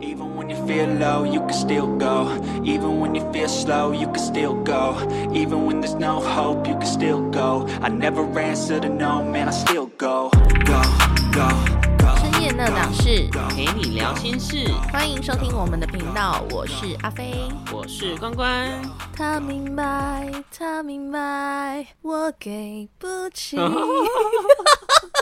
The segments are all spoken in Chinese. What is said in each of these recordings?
Even when you feel low, you can still go. Even when you feel slow, you can still go. Even when there's no hope, you can still go. I never answer to no, man, I still go. Go, go, go. 深夜那档事，陪你聊心事，欢迎收听我们的频道，我是阿飞。我是关关。他明白，他明白，我给不起。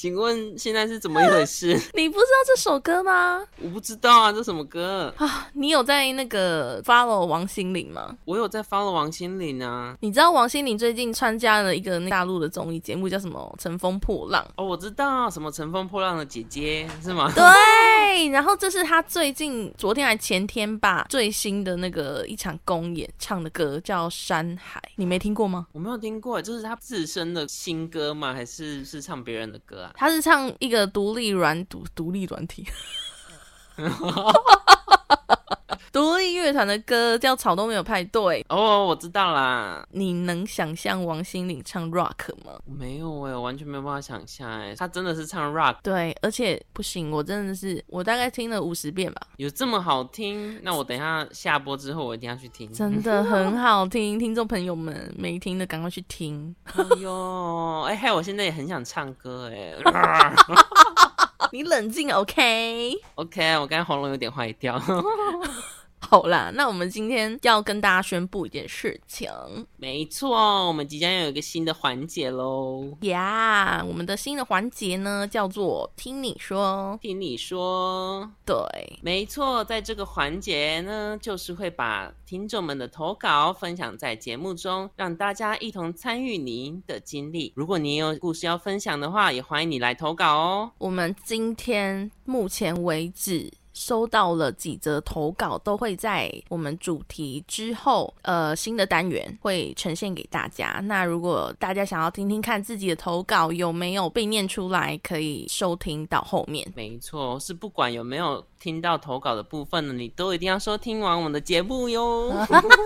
请问现在是怎么一回事？你不知道这首歌吗？我不知道啊，这什么歌？啊，你有在那个 follow 王心凌吗？我有在 follow 王心凌啊。你知道王心凌最近参加了一个大陆的综艺节目，叫什么《乘风破浪》？哦，我知道什么《乘风破浪的姐姐》是吗？对，然后这是她最近昨天还前天吧最新的那个一场公演唱的歌，叫《山海》，你没听过吗？我没有听过，这是她自身的新歌吗？还是是唱别人的歌啊？他是唱一个独立软独独立软体，独立乐团的歌叫《草都没有派对》。哦，我知道啦。你能想象王心凌唱 rock 吗？没有哎，我完全没有办法想象哎，她真的是唱 rock，对，而且不行，我真的是我大概听了五十遍吧，有这么好听？那我等一下下播之后，我一定要去听。真的很好听，听众朋友们没听的赶快去听。哎呦，哎嘿，我现在也很想唱歌哎。你冷静，OK？OK，、OK，我刚才喉咙有点坏掉。好啦，那我们今天要跟大家宣布一件事情没错，我们即将有一个新的环节喽。呀我们的新的环节呢叫做听你说，听你说，对，没错，在这个环节呢，就是会把听众们的投稿分享在节目中，让大家一同参与您的经历。如果你有故事要分享的话，也欢迎你来投稿哦。我们今天目前为止。收到了几则投稿，都会在我们主题之后，呃，新的单元会呈现给大家。那如果大家想要听听看自己的投稿有没有被念出来，可以收听到后面。没错，是不管有没有听到投稿的部分呢，你都一定要收听完我们的节目哟。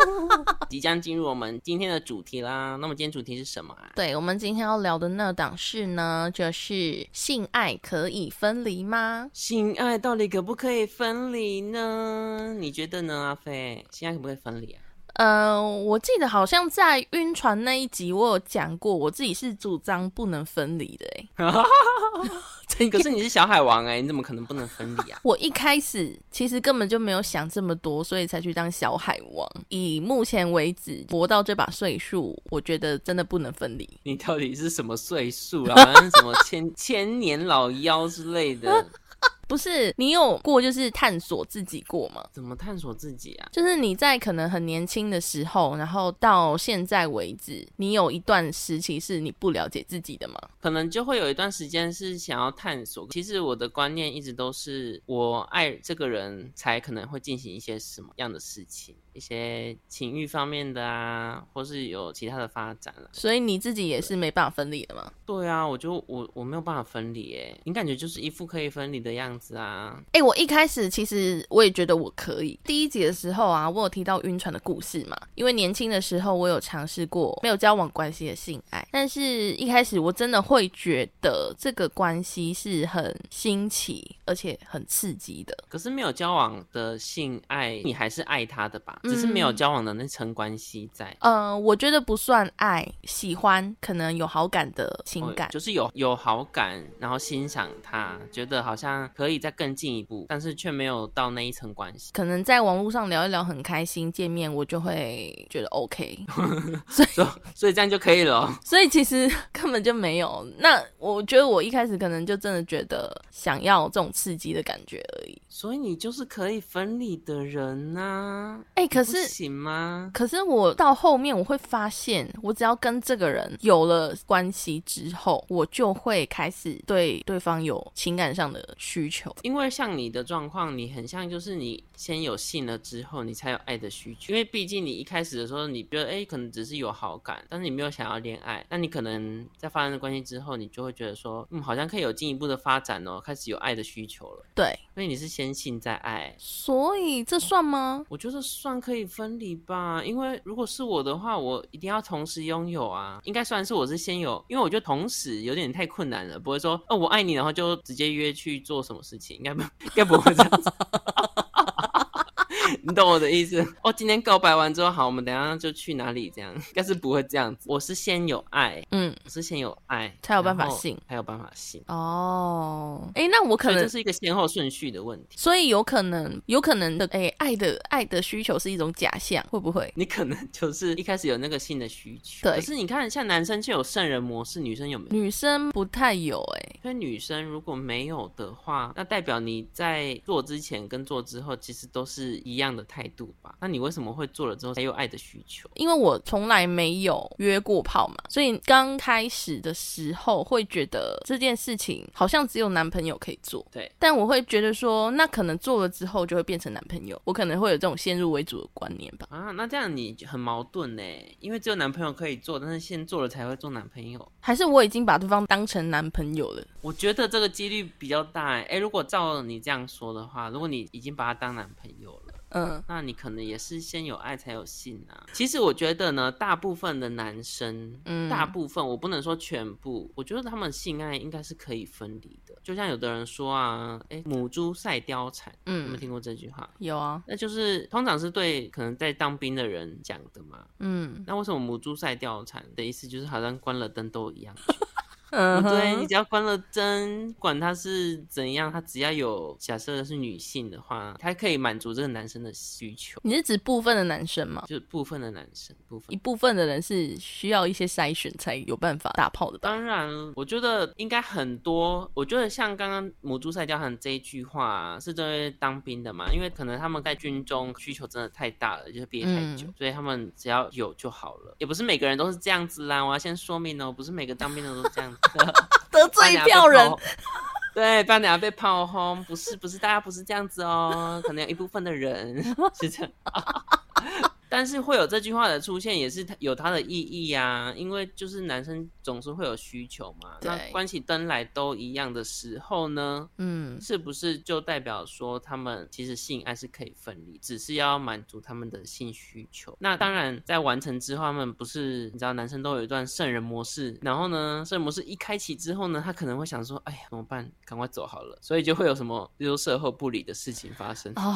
即将进入我们今天的主题啦，那么今天主题是什么啊？对我们今天要聊的那档事呢，就是性爱可以分离吗？性爱到底可不可以分离呢？你觉得呢，阿飞？现在可不可以分离啊？呃，我记得好像在晕船那一集我有讲过，我自己是主张不能分离的、欸。可是你是小海王哎、你怎么可能不能分离啊？我一开始其实根本就没有想这么多，所以才去当小海王。以目前为止活到这把岁数，我觉得真的不能分离。你到底是什么岁数啊？好像什么千千年老妖之类的？不是你有过就是探索自己过吗？怎么探索自己啊？就是你在可能很年轻的时候，然后到现在为止，你有一段时期是你不了解自己的吗？可能就会有一段时间是想要探索。其实我的观念一直都是，我爱这个人才可能会进行一些什么样的事情，一些情欲方面的啊，或是有其他的发展了。所以你自己也是没办法分离的吗？对啊，我就我我没有办法分离诶，你感觉就是一副可以分离的样子啊。哎、我一开始其实我也觉得我可以。第一集的时候啊，我有提到晕船的故事嘛，因为年轻的时候我有尝试过没有交往关系的性爱，但是一开始我真的会觉得这个关系是很新奇而且很刺激的。可是没有交往的性爱，你还是爱他的吧？只是没有交往的那层关系在。呃，我觉得不算爱，喜欢可能有好感的情感哦。就是有有好感，然后欣赏他，觉得好像可以再更进一步，但是却没有到那一层关系。可能在网络上聊一聊很开心，见面我就会觉得 OK，所以所以这样就可以了哦。所以其实 根本就没有。那我觉得我一开始可能就真的觉得想要这种刺激的感觉而已。所以你就是可以分离的人呐、哎、可是行吗？可是我到后面我会发现，我只要跟这个人有了关系之后，我就会开始对对方有情感上的需求。因为像你的状况，你很像就是你先有性了之后，你才有爱的需求。因为毕竟你一开始的时候，你觉得哎、可能只是有好感，但是你没有想要恋爱。那你可能在发生了关系之后，你就会觉得说，嗯，好像可以有进一步的发展哦，开始有爱的需求了。对，所以你是先性再爱，所以这算吗？我觉得算可以分离吧。因为如果是我的话，我一定要同时拥有啊。应该算是我是先有，因为我觉得同时有点太困难了，不会说哦我爱你，然后就直接约去做什么事情，应该不应该不会这样子。你懂我的意思？哦，今天告白完之后，好，我们等一下就去哪里？这样应该是不会这样子。我是先有爱，嗯，我是先有爱，才有办法信才有办法信。哦，哎，那我可能这是一个先后顺序的问题。所以有可能，有可能的，哎，爱的爱的需求是一种假象，会不会？你可能就是一开始有那个性的需求，对可是你看，像男生就有圣人模式，女生有没有？女生不太有、哎，因为女生如果没有的话，那代表你在做之前跟做之后其实都是一样的态度吧？那你为什么会做了之后才有爱的需求？因为我从来没有约过炮嘛，所以刚开始的时候会觉得这件事情好像只有男朋友可以做。对，但我会觉得说，那可能做了之后就会变成男朋友，我可能会有这种先入为主的观念吧。啊，那这样你很矛盾呢，因为只有男朋友可以做，但是先做了才会做男朋友。还是我已经把对方当成男朋友了？我觉得这个几率比较大哎。哎，如果照你这样说的话，如果你已经把他当男朋友了。嗯，那你可能也是先有爱才有性啊。其实我觉得呢，大部分的男生，嗯大部分我不能说全部，我觉得他们性爱应该是可以分离的。就像有的人说啊，哎，母猪赛貂蝉，嗯有没有嗯，听过这句话？有啊，那就是通常是对可能在当兵的人讲的嘛。嗯那为什么母猪赛貂蝉的意思就是好像关了灯都一样？嗯哼，对你只要关了灯，管他是怎样，他只要有假设是女性的话，他可以满足这个男生的需求。你是指部分的男生吗？就是部分的男生，部分一部分的人是需要一些筛选才有办法打炮的？当然，我觉得应该很多。我觉得像刚刚母猪赛貂蝉这一句话、啊，是针对当兵的嘛，因为可能他们在军中需求真的太大了，就是憋太久，嗯所以他们只要有就好了。也不是每个人都是这样子啦，我要先说明哦，不是每个当兵的都是这样子的，得罪一票人。对，不然等下被炮轰。不是，不是，大家不是这样子哦，可能有一部分的人是这样。但是会有这句话的出现，也是它有它的意义呀、因为就是男生总是会有需求嘛。那关起灯来都一样的时候呢，嗯，是不是就代表说他们其实性爱是可以分离，只是要满足他们的性需求？那当然，在完成之后，他们不是你知道男生都有一段圣人模式，然后呢，圣人模式一开启之后呢，他可能会想说，哎呀，怎么办？赶快走好了，所以就会有什么，比如说事后不理的事情发生。哦，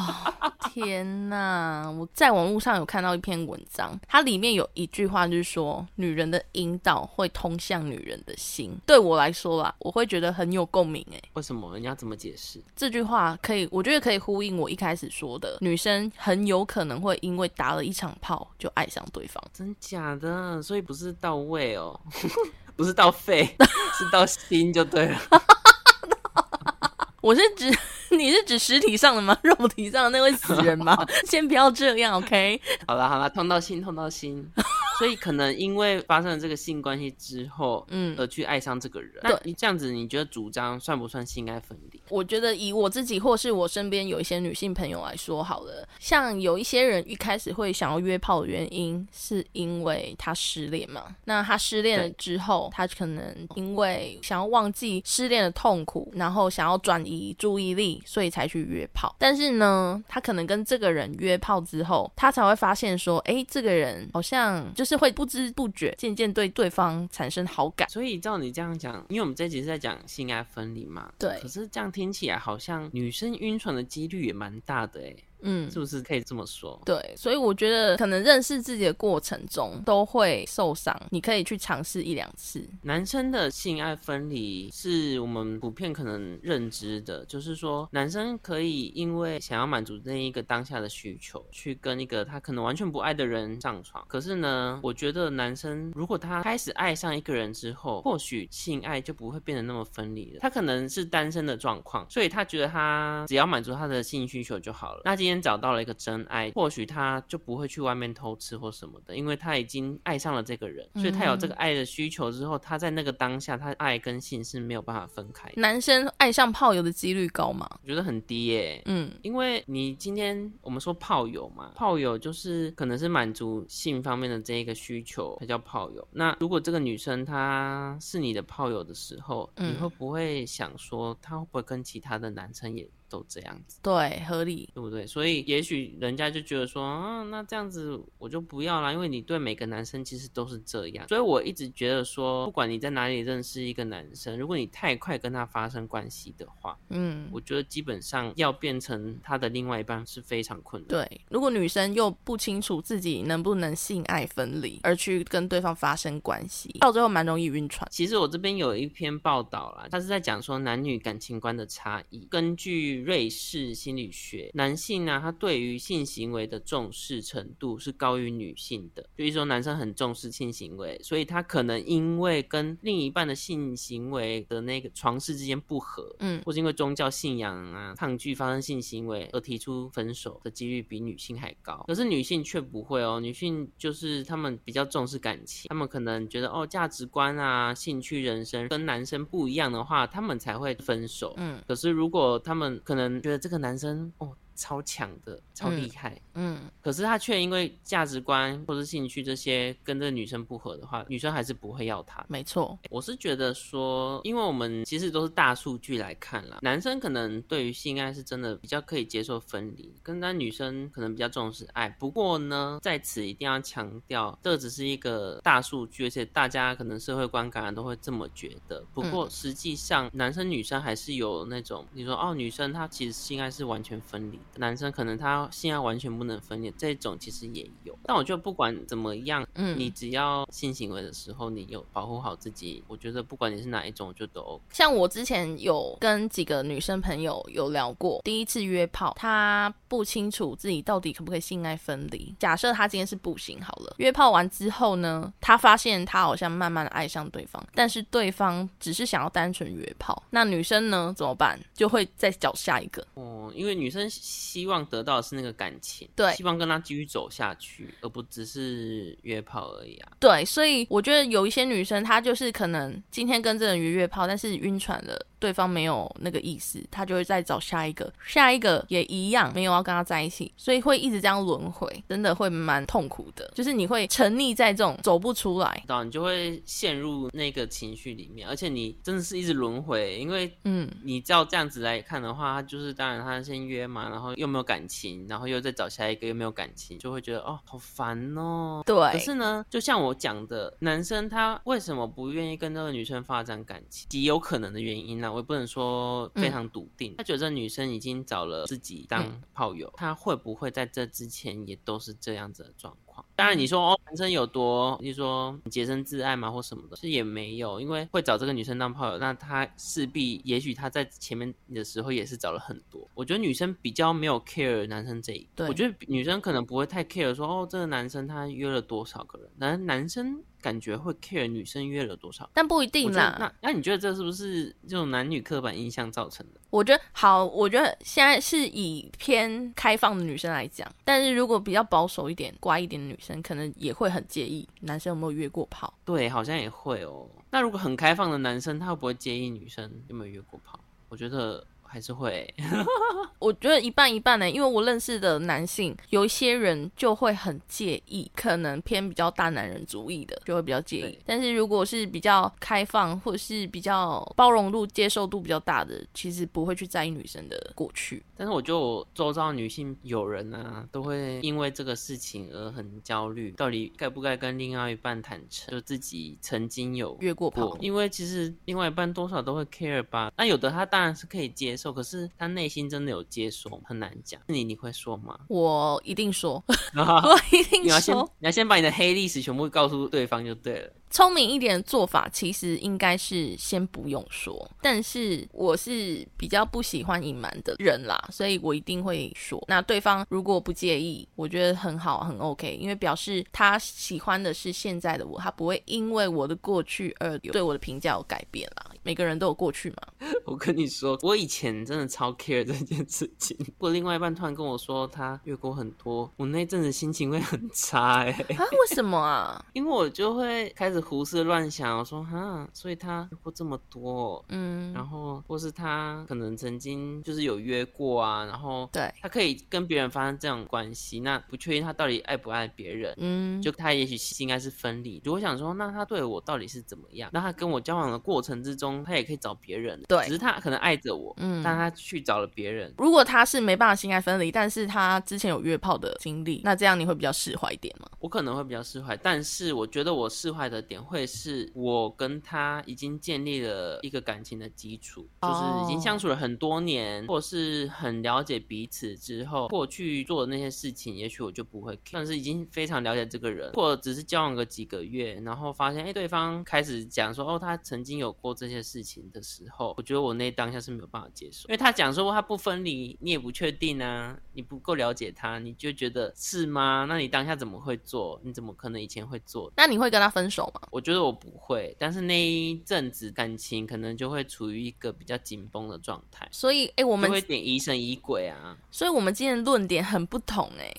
天哪！我在网络上有看到一篇文章，它里面有一句话就是说，女人的阴道会通向女人的心。对我来说啦，我会觉得很有共鸣。诶，为什么？你要怎么解释？这句话可以，我觉得可以呼应我一开始说的，女生很有可能会因为打了一场炮就爱上对方。真假的？所以不是到位哦，不是到肺，是到心就对了。我是指 你是指实体上的吗？肉体上的那位死人吗？先不要这样，OK？好了好了，痛到心，痛到心。所以可能因为发生了这个性关系之后，嗯而去爱上这个人。对那你这样子，你觉得主张算不算性爱分离？我觉得以我自己或是我身边有一些女性朋友来说好了，像有一些人一开始会想要约炮的原因，是因为他失恋嘛。那他失恋了之后，他可能因为想要忘记失恋的痛苦，然后想要转移注意力，所以才去约炮。但是呢，他可能跟这个人约炮之后，他才会发现说，哎，这个人好像就是会不知不觉渐渐对对方产生好感。所以照你这样讲，因为我们这一集是在讲性爱分离嘛，对可是这样听起来好像女生晕船的几率也蛮大的哎，嗯，是不是可以这么说？对，所以我觉得可能认识自己的过程中都会受伤，你可以去尝试一两次。男生的性爱分离是我们普遍可能认知的，就是说男生可以因为想要满足那一个当下的需求，去跟一个他可能完全不爱的人上床。可是呢，我觉得男生如果他开始爱上一个人之后，或许性爱就不会变得那么分离了。他可能是单身的状况，所以他觉得他只要满足他的性需求就好了。那今天找到了一个真爱，或许他就不会去外面偷吃或什么的，因为他已经爱上了这个人，所以他有这个爱的需求之后，他在那个当下，他爱跟性是没有办法分开。男生爱上炮友的几率高吗？我觉得很低耶、嗯，因为你今天我们说炮友嘛，炮友就是可能是满足性方面的这一个需求才叫炮友。那如果这个女生她是你的炮友的时候，嗯你会不会想说她会不会跟其他的男生也都这样子，对，合理。对不对？所以也许人家就觉得说，啊，那这样子我就不要啦，因为你对每个男生其实都是这样。所以我一直觉得说，不管你在哪里认识一个男生，如果你太快跟他发生关系的话，嗯，我觉得基本上要变成他的另外一半是非常困难。对。如果女生又不清楚自己能不能性爱分离，而去跟对方发生关系，到最后蛮容易晕船。其实我这边有一篇报道啦，他是在讲说男女感情观的差异。根据瑞士心理学，男性呢，他对于性行为的重视程度是高于女性的。就是说，男生很重视性行为，所以他可能因为跟另一半的性行为的那个床事之间不合，嗯或是因为宗教信仰啊抗拒发生性行为而提出分手的几率比女性还高。可是女性却不会哦，女性就是他们比较重视感情，他们可能觉得哦价值观啊、兴趣、人生跟男生不一样的话，他们才会分手。嗯可是如果他们可能觉得这个男生哦超强的、超厉害，嗯，可是他却因为价值观或者兴趣这些跟这个女生不合的话，女生还是不会要他。没错。我是觉得说，因为我们其实都是大数据来看啦，男生可能对于性爱是真的比较可以接受分离，跟那女生可能比较重视爱。不过呢，在此一定要强调，这只是一个大数据，而且大家可能社会观感都会这么觉得。不过嗯实际上，男生女生还是有那种，你说哦，女生她其实性爱是完全分离的，男生可能他性爱完全不能分裂，这种其实也有。但我觉得不管怎么样，嗯你只要性行为的时候，你有保护好自己，我觉得不管你是哪一种，我觉得都 OK。像我之前有跟几个女生朋友有聊过，第一次约炮，她不清楚自己到底可不可以性爱分离。假设她今天是不行好了，约炮完之后呢，她发现她好像慢慢的爱上对方，但是对方只是想要单纯约炮，那女生呢怎么办？就会再找下一个。哦，因为女生希望得到的是那个感情，对希望跟他继续走下去，而不只是约炮而已啊。对，所以我觉得有一些女生，她就是可能今天跟这个人约约炮，但是晕船了，对方没有那个意思，他就会再找下一个，下一个也一样没有要跟他在一起，所以会一直这样轮回，真的会蛮痛苦的。就是你会沉溺在这种走不出来，到你就会陷入那个情绪里面，而且你真的是一直轮回，因为嗯，你照这样子来看的话，他就是当然他先约嘛，然后又没有感情，然后又再找下一个又没有感情，就会觉得哦好烦哦。对可是呢，就像我讲的，男生他为什么不愿意跟这个女生发展感情？极有可能的原因呢，我也不能说非常笃定。他觉得这女生已经找了自己当炮友，他会不会在这之前也都是这样子的状况？当然，你说哦，男生有多，你说洁身自爱嘛，或什么的，是也没有，因为会找这个女生当炮友，那他势必，也许他在前面的时候也是找了很多。我觉得女生比较没有 care 男生这一，对我觉得女生可能不会太 care 说哦，这个男生他约了多少个人，男男生感觉会 care 女生约了多少。但不一定啦。那那你觉得这是不是这种男女刻板印象造成的？我觉得好，我觉得现在是以偏开放的女生来讲，但是如果比较保守一点、乖一点的女生，可能也会很介意男生有没有约过炮。对，好像也会哦。那如果很开放的男生，他会不会介意女生有没有约过炮？我觉得还是会。我觉得一半一半呢，因为我认识的男性有一些人就会很介意，可能偏比较大男人主义的就会比较介意。但是如果是比较开放或者是比较包容度、接受度比较大的，其实不会去在意女生的过去。但是我觉得我周遭女性友人啊，都会因为这个事情而很焦虑，到底该不该跟另外一半坦诚，就自己曾经有约过炮过，因为其实另外一半多少都会 care 吧。那有的他当然是可以接受，可是他内心真的有接受，很难讲。你你会说吗？我一定说，我一定你要先说，你要先把你的黑历史全部告诉对方就对了。聪明一点的做法，其实应该是先不用说。但是我是比较不喜欢隐瞒的人啦，所以我一定会说。那对方如果不介意，我觉得很好，很 OK，因为表示他喜欢的是现在的我，他不会因为我的过去而对我的评价有改变啦。每个人都有过去嘛，我跟你说，我以前真的超 care 这件事情。如果另外一半突然跟我说他越过很多，我那阵子心情会很差哎、啊，为什么啊？因为我就会开始始胡思乱想，我说哈，所以他约过这么多哦，嗯，然后或是他可能曾经就是有约过啊，然后对，他可以跟别人发生这样关系，那不确定他到底爱不爱别人。嗯，就他也许心应该是分离。如果想说，那他对我到底是怎么样？那他跟我交往的过程之中，他也可以找别人，对只是他可能爱着我，嗯但他去找了别人。如果他是没办法心爱分离，但是他之前有约炮的经历，那这样你会比较释怀一点吗？我可能会比较释怀，但是我觉得我释怀的点会是我跟他已经建立了一个感情的基础，就是已经相处了很多年，或是很了解彼此之后，过去做的那些事情，也许我就不会但是已经非常了解这个人，或只是交往个几个月，然后发现哎对方开始讲说哦他曾经有过这些事情的时候，我觉得我那当下是没有办法接受，因为他讲说他不分离，你也不确定啊，你不够了解他，你就觉得是吗？那你当下怎么会做？你怎么可能以前会做？那你会跟他分手吗？我觉得我不会，但是那一阵子感情可能就会处于一个比较紧绷的状态，所以，哎、我我们会有点疑神疑鬼啊，所以我们今天的论点很不同、哎。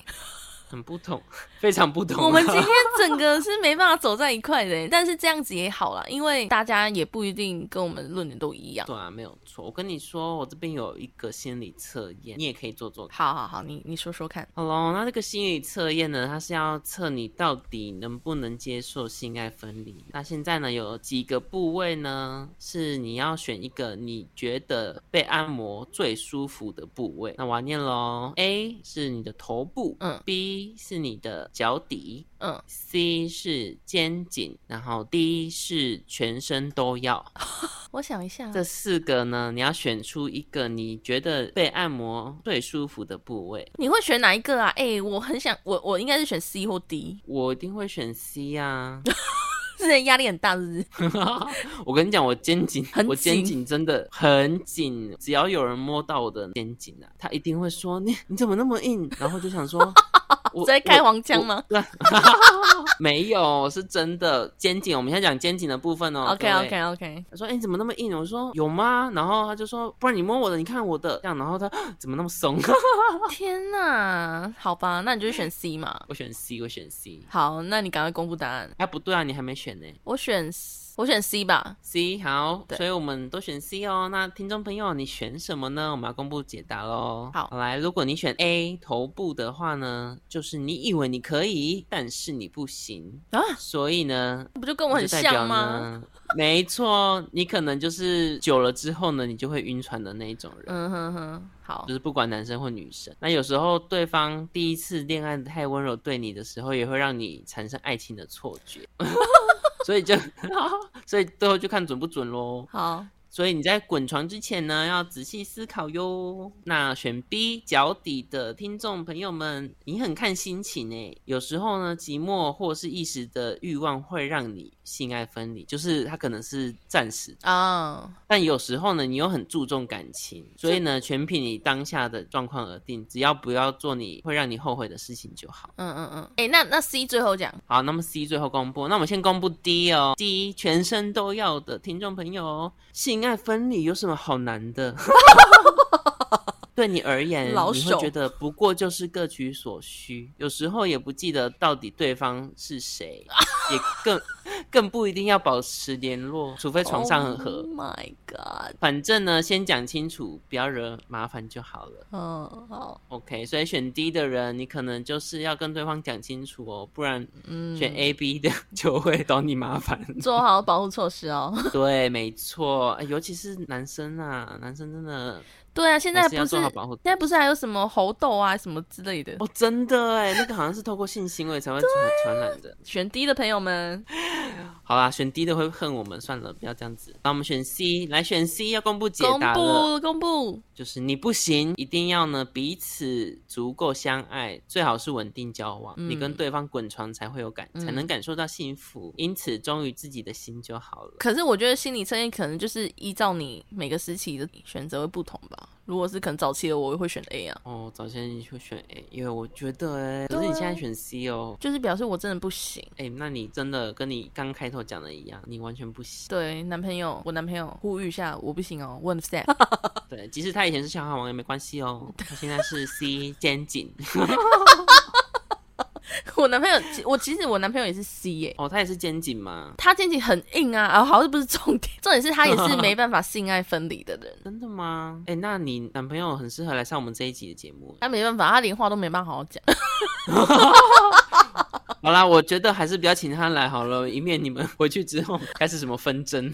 很不同，非常不同啊。我们今天 整个是没办法走在一块的，但是这样子也好啦，因为大家也不一定跟我们论点都一样。对啊，没有错。我跟你说，我这边有一个心理测验，你也可以做做看。好好好，你你说说看。好喽，那这个心理测验呢，它是要测你到底能不能接受性爱分离。那现在呢，有几个部位呢，是你要选一个你觉得被按摩最舒服的部位。那我要念喽，A 是你的头部，嗯，B 是你的脚底嗯，，C 是肩颈，然后 D 是全身都要。我想一下，这四个呢，你要选出一个你觉得被按摩最舒服的部位。你会选哪一个啊？哎、我很想，我我应该是选 C 或 D，我一定会选 C 啊！之前压力很大，是不是？我跟你讲，我肩颈，我肩颈真的很紧，只要有人摸到我的肩颈啊，他一定会说你你怎么那么硬？然后就想说，我在开黄腔吗，没有，是真的肩颈。我们现在讲肩颈的部分哦。OK OK OK 他说：“哎、你怎么那么硬？”我说：“有吗？”然后他就说：“不然你摸我的，你看我的。”这样，然后他怎么那么松？天哪，好吧，那你就选 C 嘛。我选 C，我选 C。好，那你赶快公布答案。哎、不对啊，你还没选呢。我选我选 C 吧。C 好，所以我们都选 C 哦。那听众朋友，你选什么呢？我们要公布解答喽。好来，如果你选 A 头部的话呢，就是你以为你可以，但是你不行啊所以呢，不就跟我很像吗？呢？没错，你可能就是久了之后呢，你就会晕船的那一种人。嗯哼哼，好就，是不管男生或女生，那有时候对方第一次恋爱太温柔对你的时候，也会让你产生爱情的错觉，所以就 所以最后就看准不准喽。好，所以你在滚床之前呢，要仔细思考哟。那选 B 脚底的听众朋友们，你很看心情诶。有时候呢，寂寞或是一时的欲望会让你性爱分离，就是它可能是暂时的啊、但有时候呢，你又很注重感情，所以呢，全凭你当下的状况而定。只要不要做你会让你后悔的事情就好。嗯嗯嗯，哎、那那 C 最后讲，好，那么 C 最后公布，那我们先公布 D 哦。D 全身都要的听众朋友哦，性爱分离有什么好难的？对你而言，你会觉得不过就是各取所需，有时候也不记得到底对方是谁，也更更不一定要保持联络，除非床上很合。Oh my God，反正呢，先讲清楚，不要惹麻烦就好了。嗯，好，OK，所以选 D 的人，你可能就是要跟对方讲清楚哦，不然嗯，选 A、B 的 就会找你麻烦。做好保护措施哦。对，没错，哎尤其是男生啊，男生真的对啊，现在不是现在不是还有什么猴痘啊什么之类的？哦，真的哎，那个好像是透过性行为才会传传染的。选 D 的朋友们，好啦，选 D 的会恨我们，算了，不要这样子。那我们选 C，来选 C 要公布解公答公。布公布，就是你不行，一定要呢彼此足够相爱，最好是稳定交往，嗯你跟对方滚床才会有感，嗯才能感受到幸福。因此忠于自己的心就好了。可是我觉得心理测验可能就是依照你每个时期的选择会不同吧。如果是可能早期的我会选 A 啊，哦，早先你会选 A，因为我觉得哎，可是你现在选 C 哦，就是表示我真的不行。哎，那你真的跟你刚开头讲的一样，你完全不行。对，男朋友，我男朋友呼吁一下，我不行哦，我很 sad。对，即使他以前是小海王也没关系哦，他现在是 C 肩颈。我男朋友，我其实我男朋友也是 C 耶、哦，他也是肩颈吗？他肩颈很硬啊，啊，好像不是重点，重点是他也是没办法 性爱分离的人，真的吗？哎、那你男朋友很适合来上我们这一集的节目。他没办法，他连话都没办法好好讲。好啦，我觉得还是不要请他来好了，以免你们回去之后开始什么纷争。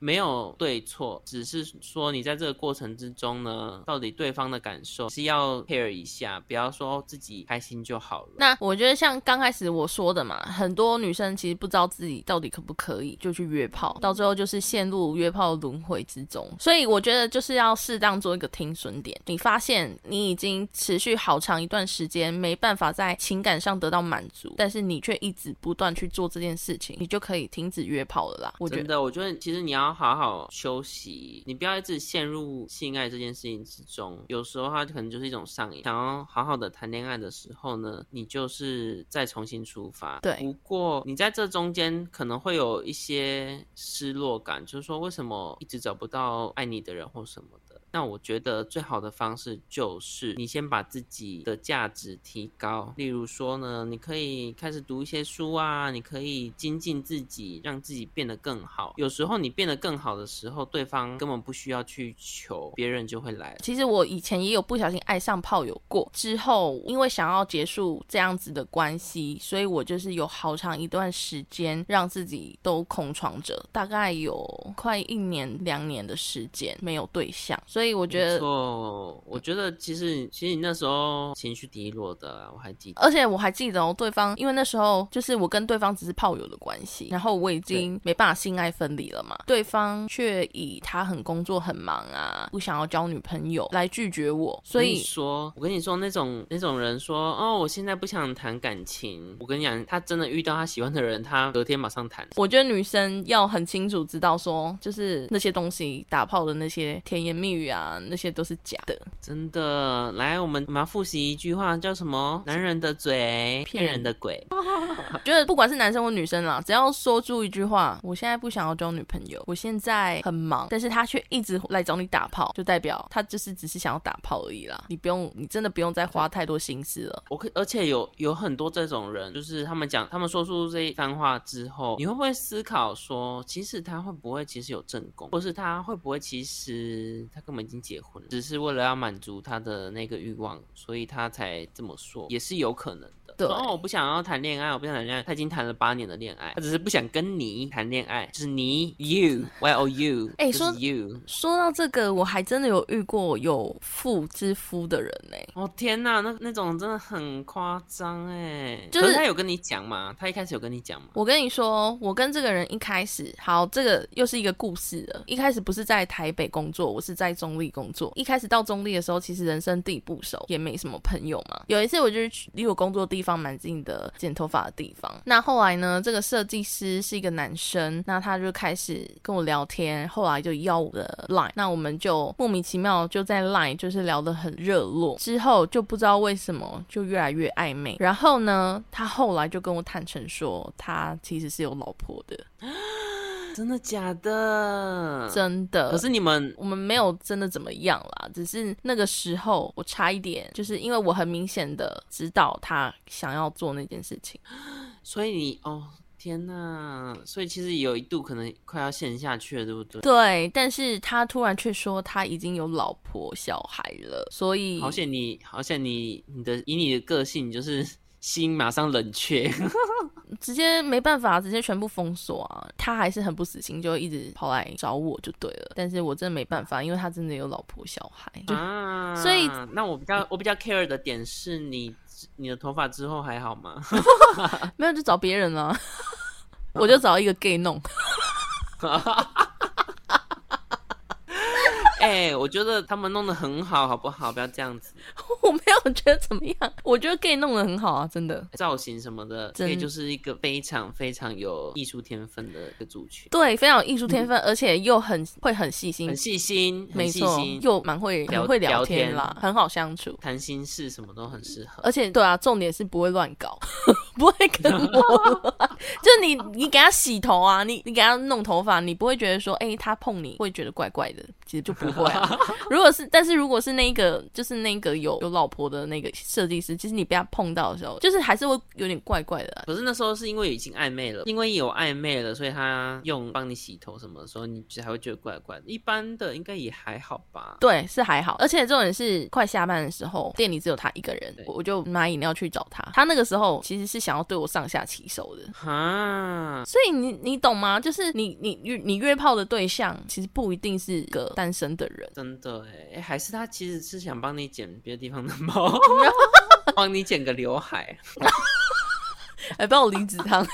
没有对错，只是说你在这个过程之中呢，到底对方的感受是要 care 一下，不要说自己开心就好了。那我觉得像刚开始我说的嘛，很多女生其实不知道自己到底可不可以就去约炮，到最后就是陷入约炮轮回之中。所以我觉得就是要适当做一个停损点。你发现你已经持续好长一段时间没办法在情感上得到满足，但是你却一直不断去做这件事情，你就可以停止约炮了啦。我觉得。我觉得其实你要好好休息，你不要一直陷入性爱这件事情之中。有时候它可能就是一种上瘾。想要好好的谈恋爱的时候呢，你就是再重新出发。对不过你在这中间可能会有一些失落感，就是说为什么一直找不到爱你的人或什么的。那我觉得最好的方式就是你先把自己的价值提高，例如说呢，你可以开始读一些书啊，你可以精进自己，让自己变得更好。有时候你变得更好的时候，对方根本不需要去求，别人就会来。其实我以前也有不小心爱上炮友过，之后因为想要结束这样子的关系，所以我就是有好长一段时间让自己都空窗着，大概有快一年两年的时间没有对象，我觉得。错，我觉得其实其实你那时候情绪低落的啊，我还记得。而且我还记得哦，对方因为那时候就是我跟对方只是炮友的关系，然后我已经没办法性爱分离了嘛，对方却以他很工作很忙啊，不想要交女朋友来拒绝我，所以说，我跟你说，那种那种人说，哦，我现在不想谈感情。我跟你讲，他真的遇到他喜欢的人，他隔天马上谈。我觉得女生要很清楚知道说，就是那些东西打炮的那些甜言蜜语啊，那些都是假的。真的，来，我们我们要复习一句话，叫什么？男人的嘴，骗人的鬼。我觉得不管是男生或女生啦，只要说出一句话，我现在不想要交女朋友，我现在很忙，但是他却一直来找你打炮，就代表他就是只是想要打炮而已啦。你不用，你真的不用再花太多心思了。我可而且有有很多这种人，就是他们讲，他们说出这一番话之后，你会不会思考说，其实他会不会其实有正宫，或是他会不会其实他根本已经结婚了，只是为了要满足他的那个欲望，所以他才这么说，也是有可能。对说哦，我不想要谈恋爱，我不想谈恋爱。他已经谈了八年的恋爱，他只是不想跟你谈恋爱，就是你 you y o u，哎说 you。说到这个，我还真的有遇过有妇之夫的人呢、哦天呐，那那种真的很夸张哎！就是他有跟你讲吗？他一开始有跟你讲吗？我跟你说，我跟这个人一开始，好，这个又是一个故事了。一开始不是在台北工作，我是在中立工作。一开始到中立的时候，其实人生地不熟，也没什么朋友嘛。有一次，我就是去离我工作的地方放蛮近的剪头发的地方。那后来呢，这个设计师是一个男生，那他就开始跟我聊天，后来就要我的 line，那我们就莫名其妙就在 line 就是聊得很热络，之后就不知道为什么就越来越暧昧。然后呢，他后来就跟我坦诚说，他其实是有老婆的，真的假的？真的。可是你们我们没有真的怎么样啦，只是那个时候我差一点，就是因为我很明显的知道他想要做那件事情。所以你哦，天呐！所以其实有一度可能快要陷下去了，对不对？对，但是他突然却说他已经有老婆小孩了，所以好险你，好险你，你的以你的个性，就是心马上冷却。直接没办法，直接全部封锁啊！他还是很不死心，就一直跑来找我就对了。但是我真的没办法，因为他真的有老婆小孩。就啊，所以那我比较我比较 care 的点是你你的头发之后还好吗？没有就找别人啊，我就找一个 gay 弄。哎、我觉得他们弄得很好，好不好？不要这样子，我没有觉得怎么样，我觉得 gay 弄得很好啊，真的。造型什么的，真可以就是一个非常非常有艺术天分的一个主角，对，非常有艺术天分，而且又很会很细心很，细心，没错细心，，又蛮会聊很会聊天啦，很好相处。谈心事什么都很适合。而且对啊，重点是不会乱搞，不会跟我乱，就是你你给他洗头啊，你你给他弄头发，你不会觉得说，哎、他碰你会觉得怪怪的，其实就不会啊。如果是，但是如果是那个，就是那个有有老婆的那个设计师，其实你被他碰到的时候，就是还是会有点怪怪的啊、可是那时候是因为已经暧昧了，因为有暧昧了，所以他用帮你洗头什么的时候，你就还会觉得怪怪的。一般的应该也还好吧？对，是还好，而且重点是快下班的时候，店里只有他一个人，我我就拿饮料去找他。他那个时候其实是想要对我上下其手的，哈，所以你你懂吗？就是你你约你约炮的对象，其实不一定是个单身的人。真的哎，哎，还是他其实是想帮你剪别的地方的毛，帮你剪个刘海。还，帮我离子汤。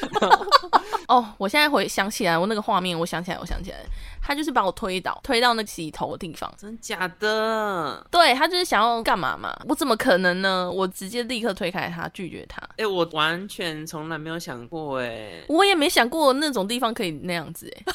哦，我现在回想起来，我那个画面，我想起来，我想起来，他就是把我推倒，推到那个洗头的地方。真假的？对他就是想要干嘛嘛？我怎么可能呢？我直接立刻推开他，拒绝他。哎、我完全从来没有想过，哎，我也没想过那种地方可以那样子，哎，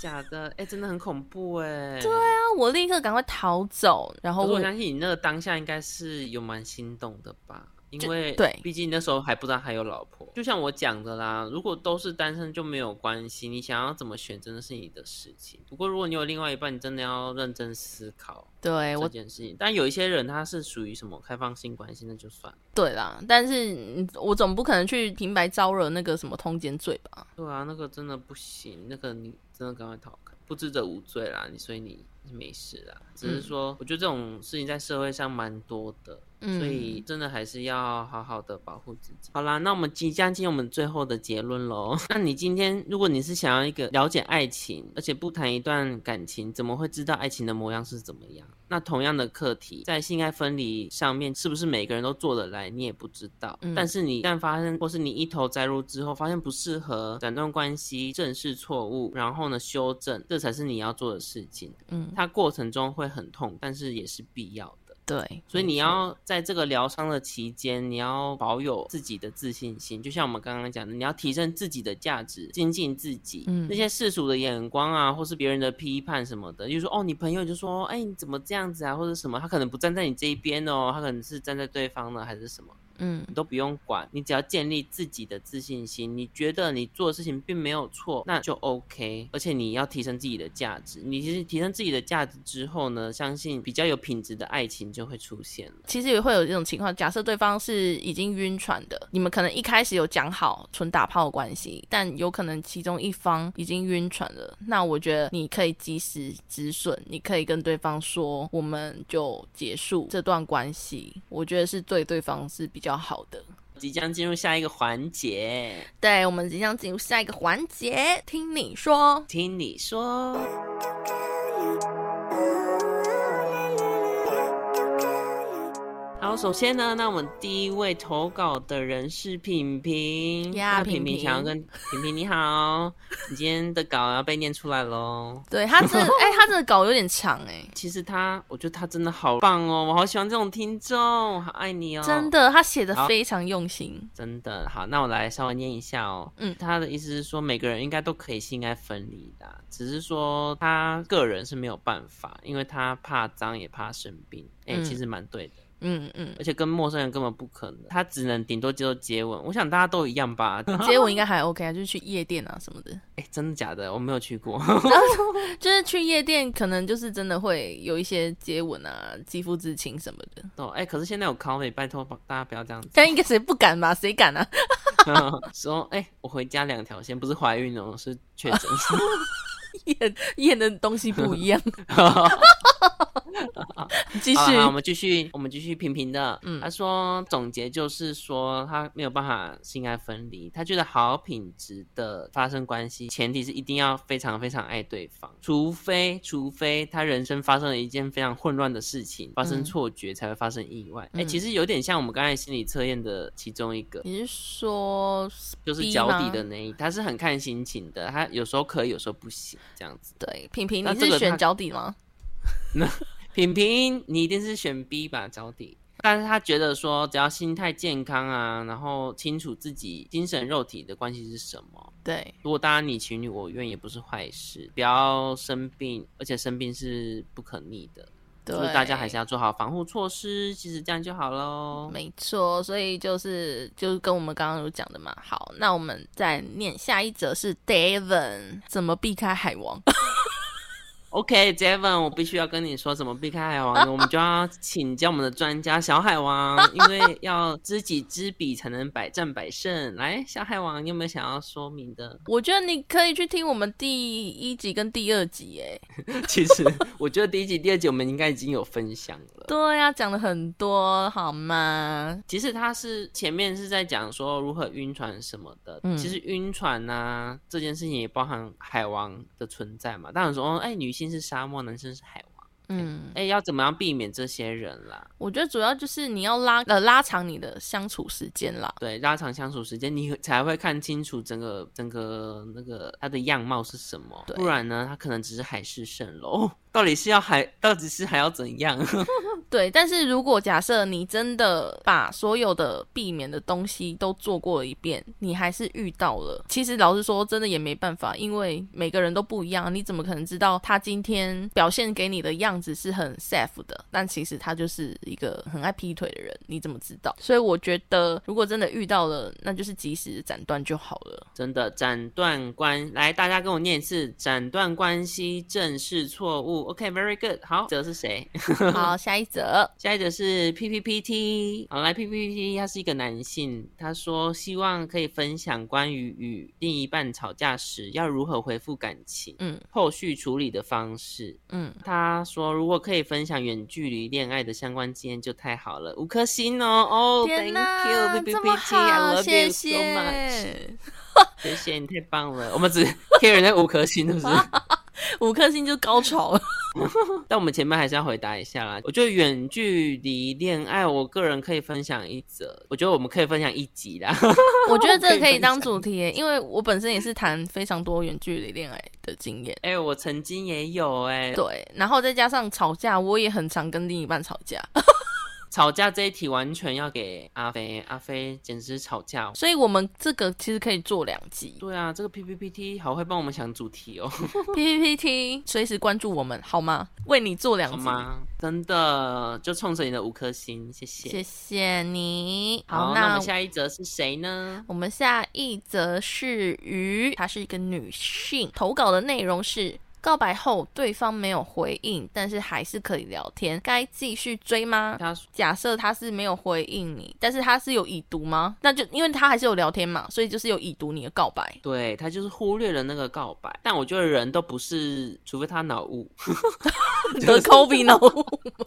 假的，哎、真的很恐怖，哎。对啊，我立刻赶快逃走，然后我相信你那个当下应该是有蛮心动的吧？因为对毕竟那时候还不知道还有老婆。就像我讲的啦，如果都是单身就没有关系，你想要怎么选真的是你的事情。不过如果你有另外一半，你真的要认真思考对这件事情。但有一些人他是属于什么开放性关系，那就算了。对啦，但是嗯我总不可能去平白招惹那个什么通奸罪吧？对啊，那个真的不行，那个你真的赶快逃开，不知者无罪啦，你所以你没事啦。只是说，我觉得这种事情在社会上蛮多的，嗯所以真的还是要好好的保护自己。好啦，那我们即将进入我们最后的结论喽。那你今天，如果你是想要一个了解爱情，而且不谈一段感情，怎么会知道爱情的模样是怎么样？那同样的课题，在性爱分离上面，是不是每个人都做得来，你也不知道。嗯但是你一旦发生，或是你一头栽入之后，发现不适合，斩断关系，正视错误，然后呢修正，这才是你要做的事情。嗯，它过程中会很痛，但是也是必要的。对，所以你要在这个疗伤的期间，你要保有自己的自信心，就像我们刚刚讲的，你要提升自己的价值，精进自己。嗯那些世俗的眼光啊，或是别人的批判什么的，就是说哦，你朋友就说，哎，你怎么这样子啊，或者什么，他可能不站在你这一边哦，他可能是站在对方呢，还是什么。嗯你都不用管，你只要建立自己的自信心，你觉得你做的事情并没有错，那就 OK。而且你要提升自己的价值，你其实提升自己的价值之后呢，相信比较有品质的爱情就会出现了。其实也会有这种情况，假设对方是已经晕船的，你们可能一开始有讲好纯打炮的关系，但有可能其中一方已经晕船了，那我觉得你可以及时止损，你可以跟对方说，我们就结束这段关系，我觉得是对对方是比较好的。即将进入下一个环节，对，我们即将进入下一个环节，听你说。听你说。好，首先呢，那我们第一位投稿的人是品品呀那品品品想要跟 品品你好，你今天的稿要被念出来喽。对他这，哎、他这个稿有点长哎、其实他，我觉得他真的好棒哦，我好喜欢这种听众，好爱你哦，真的，他写的非常用心。真的好。那我来稍微念一下哦。嗯他的意思是说，每个人应该都可以性爱分离的啊，只是说他个人是没有办法，因为他怕脏也怕生病。哎、嗯其实蛮对的，嗯嗯嗯，而且跟陌生人根本不可能，他只能顶多接受接吻。我想大家都一样吧？接吻应该还 OK 啊，就是去夜店啊什么的。哎、真的假的？我没有去过。就是去夜店，可能就是真的会有一些接吻啊、肌肤之亲什么的。哦，哎、可是现在有 coffee，拜托大家不要这样子。但应该谁不敢吧？谁敢啊？说，哎、我回家两条线，不是怀孕哦，是确诊。验验的东西不一样。继好续，好我们继续，我们继续平平的。嗯他说总结就是说，他没有办法性爱分离，他觉得好品质的发生关系，前提是一定要非常非常爱对方，除非除非他人生发生了一件非常混乱的事情，发生嗯错觉才会发生意外。哎、嗯其实有点像我们刚才心理测验的其中一个。你是说就是脚底的那一，他是很看心情的，他有时候可以，有时候不行，这样子。对平平？你是选脚底吗？品平，你一定是选 B 吧，脚底。但是他觉得说，只要心态健康啊，然后清楚自己精神肉体的关系是什么。对，如果大家你情侣我愿，也不是坏事。不要生病，而且生病是不可逆的，对，所以大家还是要做好防护措施。其实这样就好喽。没错，所以就是就是跟我们刚刚有讲的嘛。好，那我们再念下一则是 David 怎么避开海王？OK，Devon，我必须要跟你说，怎么避开海王，我们就要请教我们的专家小海王，因为要知己知彼，才能百战百胜。来，小海王，你有没有想要说明的？我觉得你可以去听我们第一集跟第二集，哎，其实我觉得第一集、第二集我们应该已经有分享了。对呀，讲了很多，好吗？其实他是前面是在讲说如何晕船什么的，其实晕船呢这件事情也包含海王的存在嘛。当然说，哎，女性是沙漠，男生是海王。嗯，哎，要怎么样避免这些人啦？我觉得主要就是你要拉呃拉长你的相处时间啦。对，拉长相处时间，你才会看清楚整个整个那个他的样貌是什么。不然呢，他可能只是海市蜃楼。到底是要还，到底是还要怎样？对，但是如果假设你真的把所有的避免的东西都做过了一遍，你还是遇到了，其实老实说，真的也没办法，因为每个人都不一样，你怎么可能知道他今天表现给你的样子是很 safe 的？但其实他就是一个很爱劈腿的人，你怎么知道？所以我觉得，如果真的遇到了，那就是及时斩断就好了。真的斩断关，来，大家跟我念一次：斩断关系，正视错误。OK，very good。好，则是谁？好，下一则，下一则是 P P P T。好，来 P P P T，他是一个男性，他说希望可以分享关于与另一半吵架时要如何回复感情，嗯，后续处理的方式，嗯，他说如果可以分享远距离恋爱的相关经验就太好了，五颗星哦，哦，Thank you P P P T，I love you so much，谢谢你太棒了，我们只 care 那五颗星，是不是？五颗星就高潮了，但我们前面还是要回答一下啦。我觉得远距离恋爱，我个人可以分享一则，我觉得我们可以分享一集啦。我觉得这个可以当主题，因为我本身也是谈非常多远距离恋爱的经验。哎，我曾经也有哎，对，然后再加上吵架，我也很常跟另一半吵架。吵架这一题完全要给阿飞，阿飞简直吵架，所以我们这个其实可以做两集。对啊，这个 P P P T 好会帮我们想主题哦。P P P T 随时关注我们好吗？为你做两集吗？真的就冲着你的五颗星，谢谢，谢谢你。好，那我们下一则是谁呢？我们下一则是鱼，她是一个女性，投稿的内容是。告白后，对方没有回应，但是还是可以聊天，该继续追吗？他假设他是没有回应你，但是他是有已读吗？那就因为他还是有聊天嘛，所以就是有已读你的告白。对他就是忽略了那个告白，但我觉得人都不是，除非他脑雾，得 COVID 脑雾，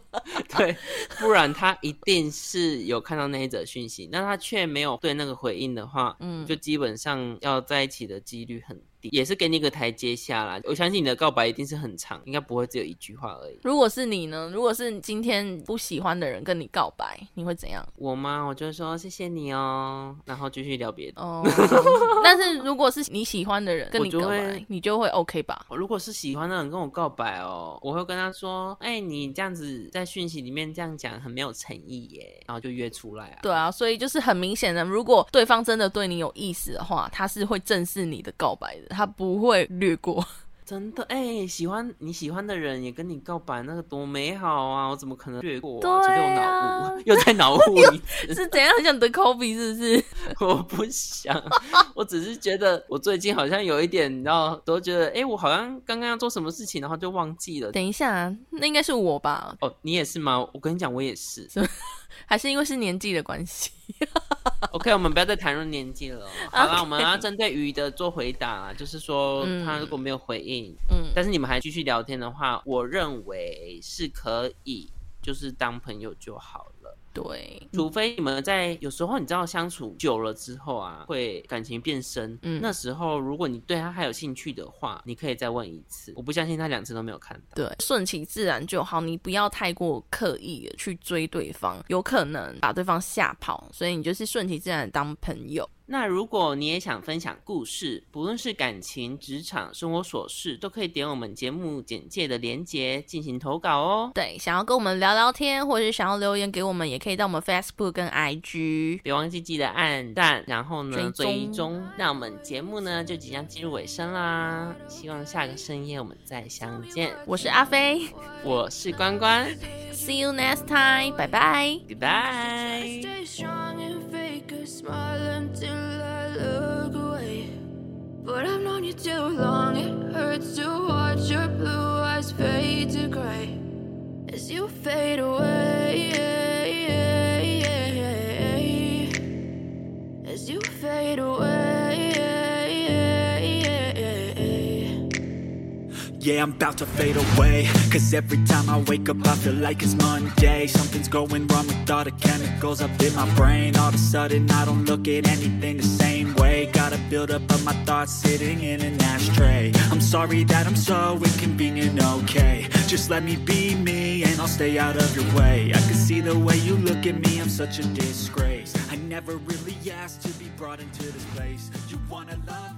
对，不然他一定是有看到那一则讯息，那他却没有对那个回应的话，嗯，就基本上要在一起的几率很。也是给你一个台阶下啦。我相信你的告白一定是很长，应该不会只有一句话而已。如果是你呢？如果是今天不喜欢的人跟你告白，你会怎样？我吗？我就说谢谢你哦，然后继续聊别的。哦，但是如果是你喜欢的人跟你告白，你就会 OK 吧？如果是喜欢的人跟我告白哦，我会跟他说：“哎，你这样子在讯息里面这样讲很没有诚意耶。”然后就约出来啊。对啊，所以就是很明显的，如果对方真的对你有意思的话，他是会正视你的告白的。他不会略过，真的哎，喜欢你喜欢的人也跟你告白，那个多美好啊！我怎么可能略过？对啊，又在脑雾，是怎样想得 copy 是不是？我不想，我只是觉得我最近好像有一点，你知道，都觉得哎，我好像刚刚要做什么事情，然后就忘记了。等一下，那应该是我吧？哦，你也是吗？我跟你讲，我也是。还是因为是年纪的关系。OK，我们不要再谈论年纪了。好了，我们要针对鱼的做回答，就是说他如果没有回应，嗯，但是你们还继续聊天的话，我认为是可以，就是当朋友就好了。对，除非你们在有时候你知道相处久了之后啊，会感情变深。嗯，那时候如果你对他还有兴趣的话，你可以再问一次。我不相信他两次都没有看到。对，顺其自然就好，你不要太过刻意的去追对方，有可能把对方吓跑。所以你就是顺其自然当朋友。那如果你也想分享故事，不论是感情、职场、生活琐事，都可以点我们节目简介的连结进行投稿哦。对，想要跟我们聊聊天，或者是想要留言给我们，也可以到我们 Facebook 跟 IG。别忘记记得按赞，然后呢追踪。那我们节目呢就即将进入尾声啦，希望下个深夜我们再相见。我是阿飞，我是关关，See you next time，拜拜，Goodbye。But I've known you too long, it hurts to watch your blue eyes fade to gray as you fade away. As you fade away. Yeah, I'm about to fade away. Cause every time I wake up, I feel like it's Monday. Something's going wrong with all the chemicals up in my brain. All of a sudden, I don't look at anything the same way. Gotta build up of my thoughts sitting in an ashtray. I'm sorry that I'm so inconvenient, okay. Just let me be me and I'll stay out of your way. I can see the way you look at me, I'm such a disgrace. I never really asked to be brought into this place. You wanna love